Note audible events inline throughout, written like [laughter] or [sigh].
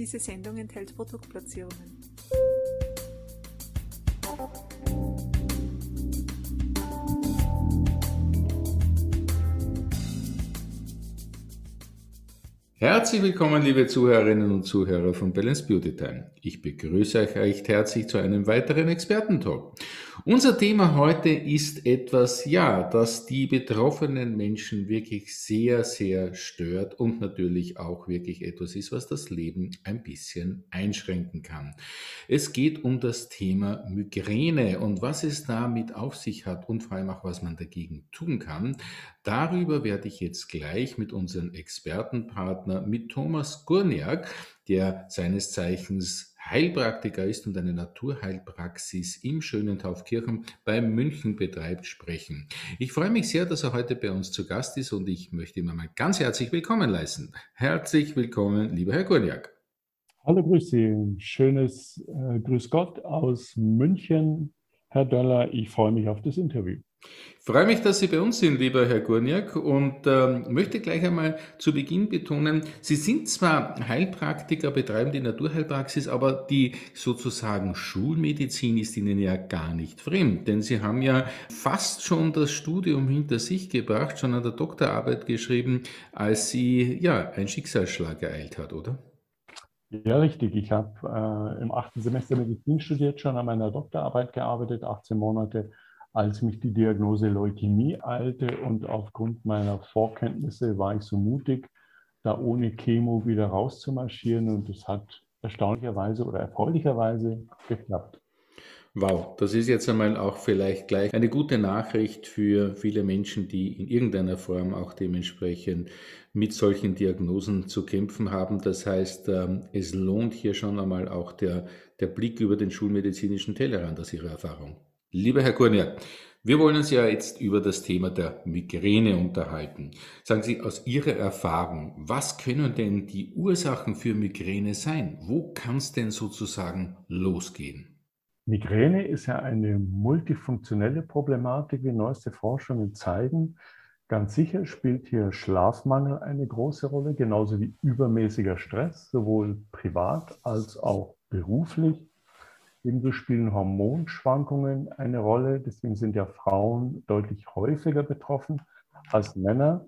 Diese Sendung enthält Produktplatzierungen. Herzlich willkommen, liebe Zuhörerinnen und Zuhörer von Balance Beauty Time. Ich begrüße euch recht herzlich zu einem weiteren Expertentalk. Unser Thema heute ist etwas, ja, das die betroffenen Menschen wirklich sehr, sehr stört und natürlich auch wirklich etwas ist, was das Leben ein bisschen einschränken kann. Es geht um das Thema Migräne und was es damit auf sich hat und vor allem auch, was man dagegen tun kann. Darüber werde ich jetzt gleich mit unserem Expertenpartner, mit Thomas Gurniak, der seines Zeichens Heilpraktiker ist und eine Naturheilpraxis im schönen Taufkirchen bei München betreibt, sprechen. Ich freue mich sehr, dass er heute bei uns zu Gast ist und ich möchte ihm einmal ganz herzlich willkommen leisten. Herzlich willkommen, lieber Herr Gurniak. Hallo, grüß Sie. Schönes äh, Grüß Gott aus München, Herr Döller. Ich freue mich auf das Interview. Ich freue mich, dass Sie bei uns sind, lieber Herr Gurniak, und ähm, möchte gleich einmal zu Beginn betonen, Sie sind zwar Heilpraktiker, betreiben die Naturheilpraxis, aber die sozusagen Schulmedizin ist Ihnen ja gar nicht fremd, denn Sie haben ja fast schon das Studium hinter sich gebracht, schon an der Doktorarbeit geschrieben, als Sie ja ein Schicksalsschlag ereilt hat, oder? Ja, richtig. Ich habe äh, im achten Semester Medizin studiert, schon an meiner Doktorarbeit gearbeitet, 18 Monate als mich die Diagnose Leukämie eilte und aufgrund meiner Vorkenntnisse war ich so mutig, da ohne Chemo wieder rauszumarschieren und es hat erstaunlicherweise oder erfreulicherweise geklappt. Wow, das ist jetzt einmal auch vielleicht gleich eine gute Nachricht für viele Menschen, die in irgendeiner Form auch dementsprechend mit solchen Diagnosen zu kämpfen haben. Das heißt, ähm, es lohnt hier schon einmal auch der, der Blick über den schulmedizinischen Tellerrand aus Ihrer Erfahrung. Lieber Herr Gurniak, wir wollen uns ja jetzt über das Thema der Migräne unterhalten. Sagen Sie aus Ihrer Erfahrung, was können denn die Ursachen für Migräne sein? Wo kann es denn sozusagen losgehen? Migräne ist ja eine multifunktionelle Problematik, wie neueste Forschungen zeigen. Ganz sicher spielt hier Schlafmangel eine große Rolle, genauso wie übermäßiger Stress, sowohl privat als auch beruflich. Ebenso spielen Hormonschwankungen eine Rolle. Deswegen sind ja Frauen deutlich häufiger betroffen als Männer.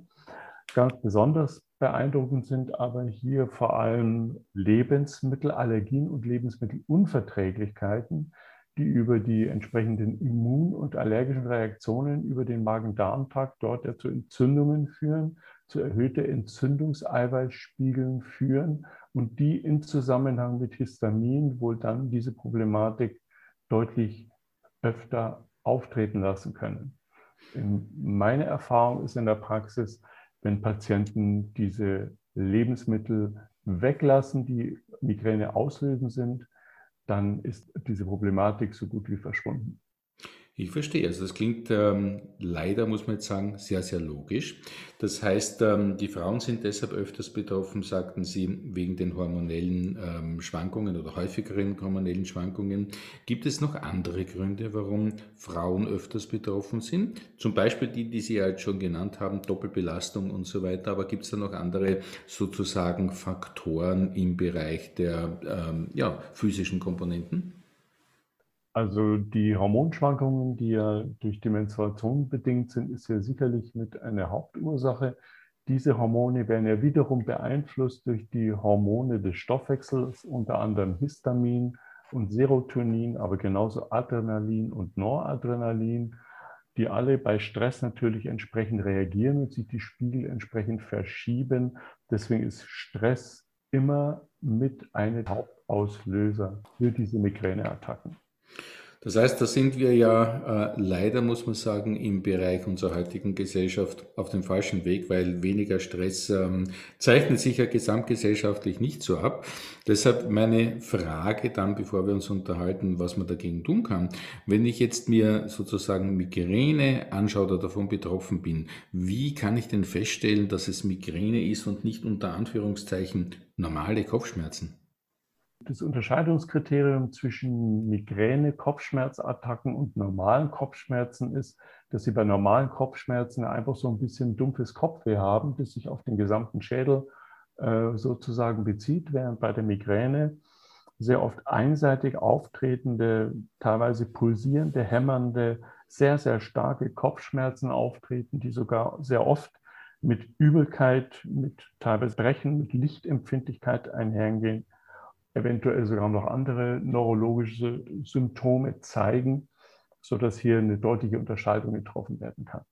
Ganz besonders beeindruckend sind aber hier vor allem Lebensmittelallergien und Lebensmittelunverträglichkeiten, die über die entsprechenden immun- und allergischen Reaktionen über den Magen-Darm-Trakt dort ja zu Entzündungen führen, zu erhöhter Entzündungseiweißspiegeln führen und die in Zusammenhang mit Histamin wohl dann diese Problematik deutlich öfter auftreten lassen können. Meine Erfahrung ist in der Praxis, wenn Patienten diese Lebensmittel weglassen, die Migräne auslösen sind, dann ist diese Problematik so gut wie verschwunden. Ich verstehe. Also das klingt ähm, leider, muss man jetzt sagen, sehr, sehr logisch. Das heißt, ähm, die Frauen sind deshalb öfters betroffen, sagten Sie, wegen den hormonellen ähm, Schwankungen oder häufigeren hormonellen Schwankungen. Gibt es noch andere Gründe, warum Frauen öfters betroffen sind? Zum Beispiel die, die Sie jetzt schon genannt haben, Doppelbelastung und so weiter. Aber gibt es da noch andere sozusagen Faktoren im Bereich der ähm, ja, physischen Komponenten? Also die Hormonschwankungen, die ja durch die Menstruation bedingt sind, ist ja sicherlich mit einer Hauptursache. Diese Hormone werden ja wiederum beeinflusst durch die Hormone des Stoffwechsels, unter anderem Histamin und Serotonin, aber genauso Adrenalin und Noradrenalin, die alle bei Stress natürlich entsprechend reagieren und sich die Spiegel entsprechend verschieben. Deswegen ist Stress immer mit einem Hauptauslöser für diese Migräneattacken. Das heißt, da sind wir ja äh, leider, muss man sagen, im Bereich unserer heutigen Gesellschaft auf dem falschen Weg, weil weniger Stress ähm, zeichnet sich ja gesamtgesellschaftlich nicht so ab. Deshalb meine Frage dann, bevor wir uns unterhalten, was man dagegen tun kann. Wenn ich jetzt mir sozusagen Migräne anschaue oder davon betroffen bin, wie kann ich denn feststellen, dass es Migräne ist und nicht unter Anführungszeichen normale Kopfschmerzen? Das Unterscheidungskriterium zwischen Migräne, Kopfschmerzattacken und normalen Kopfschmerzen ist, dass Sie bei normalen Kopfschmerzen einfach so ein bisschen dumpfes Kopfweh haben, das sich auf den gesamten Schädel äh, sozusagen bezieht, während bei der Migräne sehr oft einseitig auftretende, teilweise pulsierende, hämmernde, sehr, sehr starke Kopfschmerzen auftreten, die sogar sehr oft mit Übelkeit, mit teilweise Brechen, mit Lichtempfindlichkeit einhergehen, eventuell sogar noch andere neurologische Symptome zeigen, sodass hier eine deutliche Unterscheidung getroffen werden kann.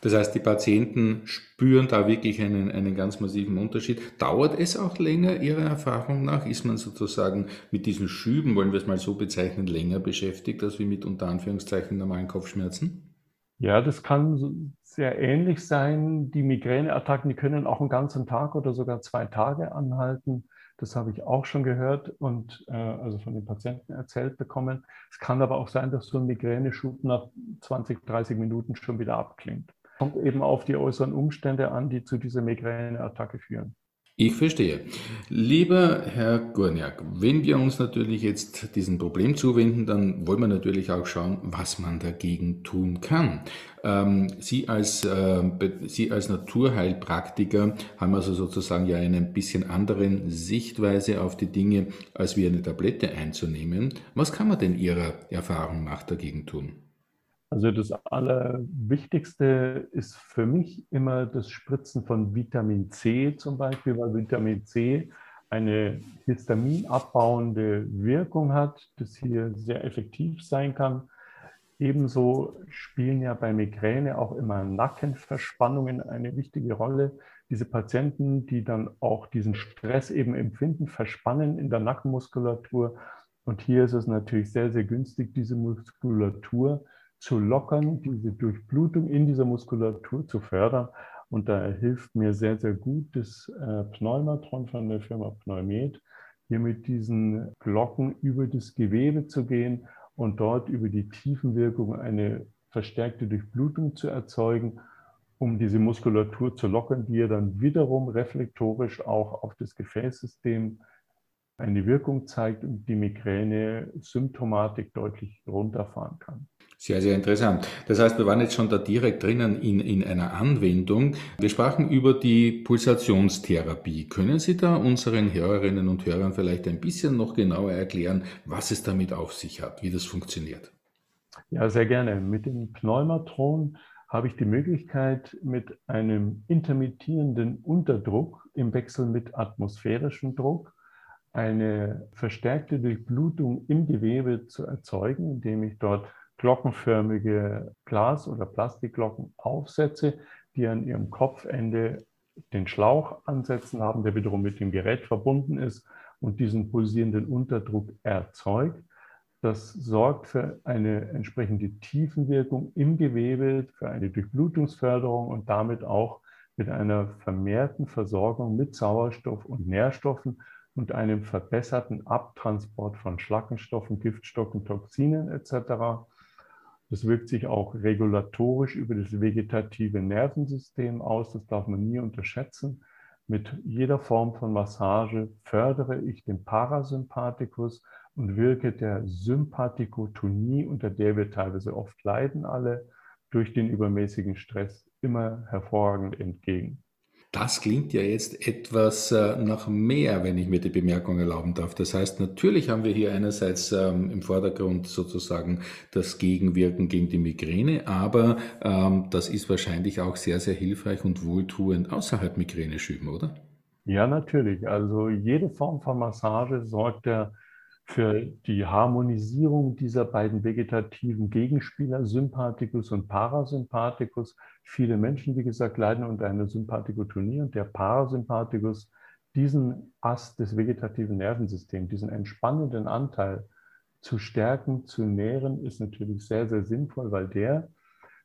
Das heißt, die Patienten spüren da wirklich einen, einen ganz massiven Unterschied. Dauert es auch länger Ihrer Erfahrung nach? Ist man sozusagen mit diesen Schüben, wollen wir es mal so bezeichnen, länger beschäftigt, als wie mit unter Anführungszeichen normalen Kopfschmerzen? Ja, das kann sehr ähnlich sein. Die Migräneattacken, die können auch einen ganzen Tag oder sogar zwei Tage anhalten. Das habe ich auch schon gehört und äh, also von den Patienten erzählt bekommen. Es kann aber auch sein, dass so ein Migräneschub nach 20, 30 Minuten schon wieder abklingt. Kommt eben auf die äußeren Umstände an, die zu dieser Migräneattacke führen. Ich verstehe. Lieber Herr Gurniak, wenn wir uns natürlich jetzt diesem Problem zuwenden, dann wollen wir natürlich auch schauen, was man dagegen tun kann. Ähm, Sie, als, äh, Sie als Naturheilpraktiker haben also sozusagen ja eine ein bisschen anderen Sichtweise auf die Dinge, als wie eine Tablette einzunehmen. Was kann man denn Ihrer Erfahrung nach dagegen tun? Also das Allerwichtigste ist für mich immer das Spritzen von Vitamin C zum Beispiel, weil Vitamin C eine histaminabbauende Wirkung hat, das hier sehr effektiv sein kann. Ebenso spielen ja bei Migräne auch immer Nackenverspannungen eine wichtige Rolle. Diese Patienten, die dann auch diesen Stress eben empfinden, verspannen in der Nackenmuskulatur. Und hier ist es natürlich sehr, sehr günstig, diese Muskulatur zu lockern, diese Durchblutung in dieser Muskulatur zu fördern. Und da hilft mir sehr, sehr gut das äh, Pneumatron von der Firma Pneumet, hier mit diesen Glocken über das Gewebe zu gehen und dort über die Tiefenwirkung eine verstärkte Durchblutung zu erzeugen, um diese Muskulatur zu lockern, die ja dann wiederum reflektorisch auch auf das Gefäßsystem eine Wirkung zeigt und die Migräne-Symptomatik deutlich runterfahren kann. Sehr, sehr interessant. Das heißt, wir waren jetzt schon da direkt drinnen in, in einer Anwendung. Wir sprachen über die Pulsationstherapie. Können Sie da unseren Hörerinnen und Hörern vielleicht ein bisschen noch genauer erklären, was es damit auf sich hat, wie das funktioniert? Ja, sehr gerne. Mit dem Pneumatron habe ich die Möglichkeit, mit einem intermittierenden Unterdruck im Wechsel mit atmosphärischem Druck eine verstärkte Durchblutung im Gewebe zu erzeugen, indem ich dort glockenförmige Glas- oder Plastikglocken aufsetze, die an ihrem Kopfende den Schlauch ansetzen haben, der wiederum mit dem Gerät verbunden ist und diesen pulsierenden Unterdruck erzeugt. Das sorgt für eine entsprechende Tiefenwirkung im Gewebe, für eine Durchblutungsförderung und damit auch mit einer vermehrten Versorgung mit Sauerstoff und Nährstoffen und einem verbesserten Abtransport von Schlackenstoffen, Giftstoffen, Toxinen etc. Das wirkt sich auch regulatorisch über das vegetative Nervensystem aus. Das darf man nie unterschätzen. Mit jeder Form von Massage fördere ich den Parasympathikus und wirke der Sympathikotonie, unter der wir teilweise oft leiden alle, durch den übermäßigen Stress immer hervorragend entgegen. Das klingt ja jetzt etwas äh, nach mehr, wenn ich mir die Bemerkung erlauben darf. Das heißt, natürlich haben wir hier einerseits ähm, im Vordergrund sozusagen das Gegenwirken gegen die Migräne, aber ähm, das ist wahrscheinlich auch sehr, sehr hilfreich und wohltuend außerhalb Migräneschüben, oder? Ja, natürlich. Also jede Form von Massage sorgt ja für die Harmonisierung dieser beiden vegetativen Gegenspieler, Sympathikus und Parasympathikus. Viele Menschen, wie gesagt, leiden unter einer Sympathikotonie und der Parasympathikus, diesen Ast des vegetativen Nervensystems, diesen entspannenden Anteil zu stärken, zu nähren, ist natürlich sehr, sehr sinnvoll, weil der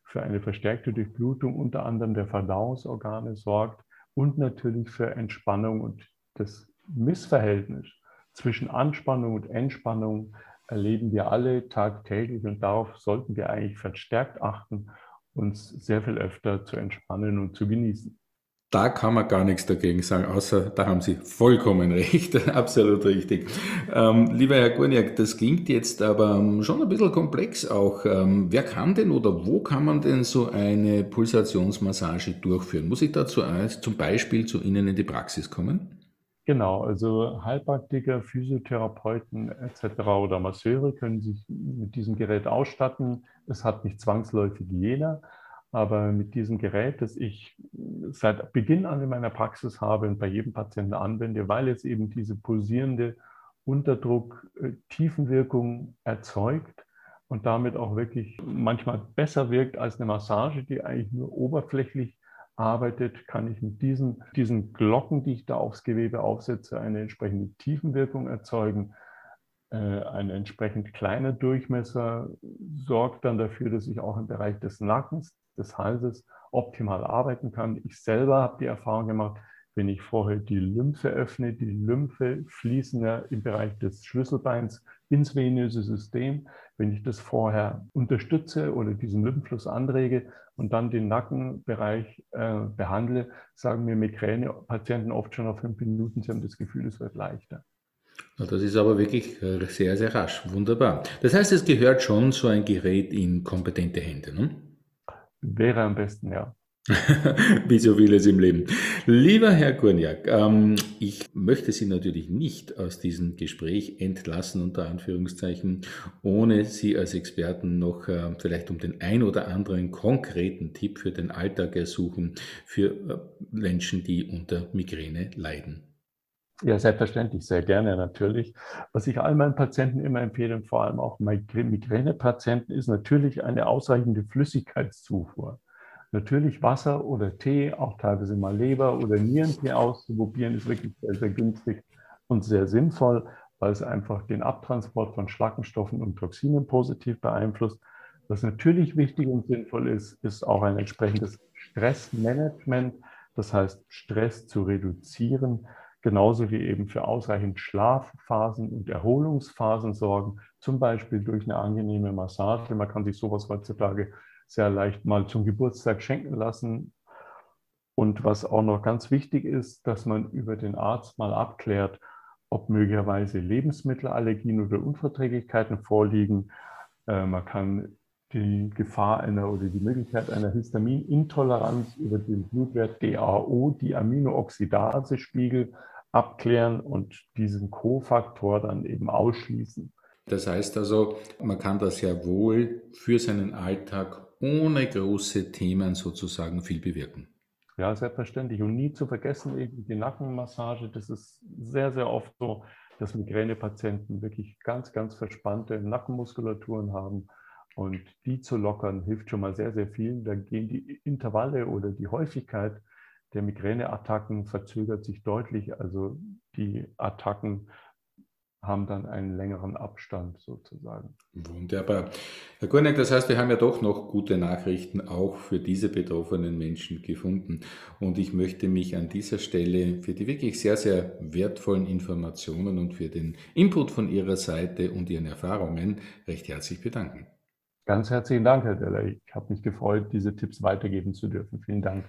für eine verstärkte Durchblutung unter anderem der Verdauungsorgane sorgt und natürlich für Entspannung und das Missverhältnis zwischen Anspannung und Entspannung erleben wir alle tagtäglich und darauf sollten wir eigentlich verstärkt achten, uns sehr viel öfter zu entspannen und zu genießen. Da kann man gar nichts dagegen sagen, außer da haben Sie vollkommen [laughs] recht, absolut richtig. Ähm, lieber Herr Gurniak, das klingt jetzt aber ähm, schon ein bisschen komplex auch. Ähm, wer kann denn oder wo kann man denn so eine Pulsationsmassage durchführen? Muss ich dazu zum Beispiel zu Ihnen in die Praxis kommen? Genau, also Heilpraktiker, Physiotherapeuten etc. oder Masseure können sich mit diesem Gerät ausstatten. Es hat nicht zwangsläufig jeder, aber mit diesem Gerät, das ich seit Beginn an in meiner Praxis habe und bei jedem Patienten anwende, weil es eben diese pulsierende Unterdruck-Tiefenwirkung äh, erzeugt und damit auch wirklich manchmal besser wirkt als eine Massage, die eigentlich nur oberflächlich arbeitet, kann ich mit diesen, diesen Glocken, die ich da aufs Gewebe aufsetze, eine entsprechende Tiefenwirkung erzeugen. Äh, ein entsprechend kleiner Durchmesser sorgt dann dafür, dass ich auch im Bereich des Nackens, des Halses optimal arbeiten kann. Ich selber habe die Erfahrung gemacht, wenn ich vorher die Lymphe öffne, die Lymphe fließen ja im Bereich des Schlüsselbeins ins venöse System. Wenn ich das vorher unterstütze oder diesen Lymphfluss anrege und dann den Nackenbereich äh, behandle, sagen mir Migräne-Patienten oft schon auf fünf Minuten, sie haben das Gefühl, es wird leichter. Das ist aber wirklich äh, sehr, sehr rasch. Wunderbar. Das heißt, es gehört schon so ein Gerät in kompetente Hände, ne? Wäre am besten, ja. [laughs] Wie so vieles im Leben. Lieber Herr Gurniak, ähm, ich möchte Sie natürlich nicht aus diesem Gespräch entlassen, unter Anführungszeichen, ohne Sie als Experten noch äh, vielleicht um den ein oder anderen konkreten Tipp für den Alltag ersuchen für äh, Menschen, die unter Migräne leiden. Ja, selbstverständlich, sehr gerne natürlich. Was ich all meinen Patienten immer empfehle, vor allem auch Migränepatienten, ist natürlich eine ausreichende Flüssigkeitszufuhr. Natürlich Wasser oder Tee, auch teilweise mal Leber oder Nierentee auszuprobieren, ist wirklich sehr, sehr günstig und sehr sinnvoll, weil es einfach den Abtransport von Schlackenstoffen und Toxinen positiv beeinflusst. Was natürlich wichtig und sinnvoll ist, ist auch ein entsprechendes Stressmanagement, das heißt Stress zu reduzieren, genauso wie eben für ausreichend Schlafphasen und Erholungsphasen sorgen, zum Beispiel durch eine angenehme Massage. Man kann sich sowas heutzutage sehr leicht mal zum Geburtstag schenken lassen. Und was auch noch ganz wichtig ist, dass man über den Arzt mal abklärt, ob möglicherweise Lebensmittelallergien oder Unverträglichkeiten vorliegen. Äh, man kann die Gefahr einer oder die Möglichkeit einer Histaminintoleranz über den Blutwert DAO, die Aminooxidase-Spiegel, abklären und diesen Kofaktor dann eben ausschließen. Das heißt also, man kann das ja wohl für seinen Alltag ohne große Themen sozusagen viel bewirken. Ja, selbstverständlich. Und nie zu vergessen eben die Nackenmassage. Das ist sehr, sehr oft so, dass Migränepatienten wirklich ganz, ganz verspannte Nackenmuskulaturen haben. Und die zu lockern hilft schon mal sehr, sehr viel. Da gehen die Intervalle oder die Häufigkeit der Migräneattacken verzögert sich deutlich. Also die Attacken haben dann einen längeren Abstand sozusagen. Wunderbar. Herr Gurneck, das heißt, wir haben ja doch noch gute Nachrichten auch für diese betroffenen Menschen gefunden. Und ich möchte mich an dieser Stelle für die wirklich sehr, sehr wertvollen Informationen und für den Input von Ihrer Seite und Ihren Erfahrungen recht herzlich bedanken. Ganz herzlichen Dank, Herr Deller. Ich habe mich gefreut, diese Tipps weitergeben zu dürfen. Vielen Dank.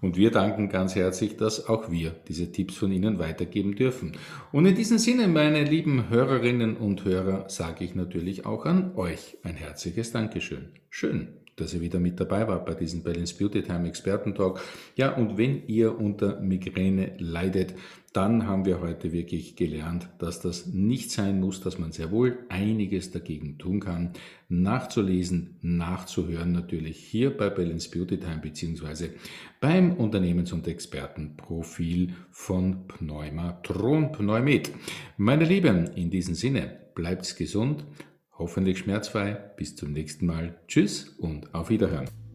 Und wir danken ganz herzlich, dass auch wir diese Tipps von Ihnen weitergeben dürfen. Und in diesem Sinne, meine lieben Hörerinnen und Hörer, sage ich natürlich auch an euch ein herzliches Dankeschön. Schön, dass ihr wieder mit dabei wart bei diesem Balance Beauty Time Expertentalk. Ja, und wenn ihr unter Migräne leidet, dann haben wir heute wirklich gelernt, dass das nicht sein muss, dass man sehr wohl einiges dagegen tun kann. Nachzulesen, nachzuhören natürlich hier bei Balance Beauty Time beziehungsweise beim Unternehmens- und Expertenprofil von Pneumatron Pneumet. Meine Lieben, in diesem Sinne, bleibt's gesund, hoffentlich schmerzfrei. Bis zum nächsten Mal. Tschüss und auf Wiederhören.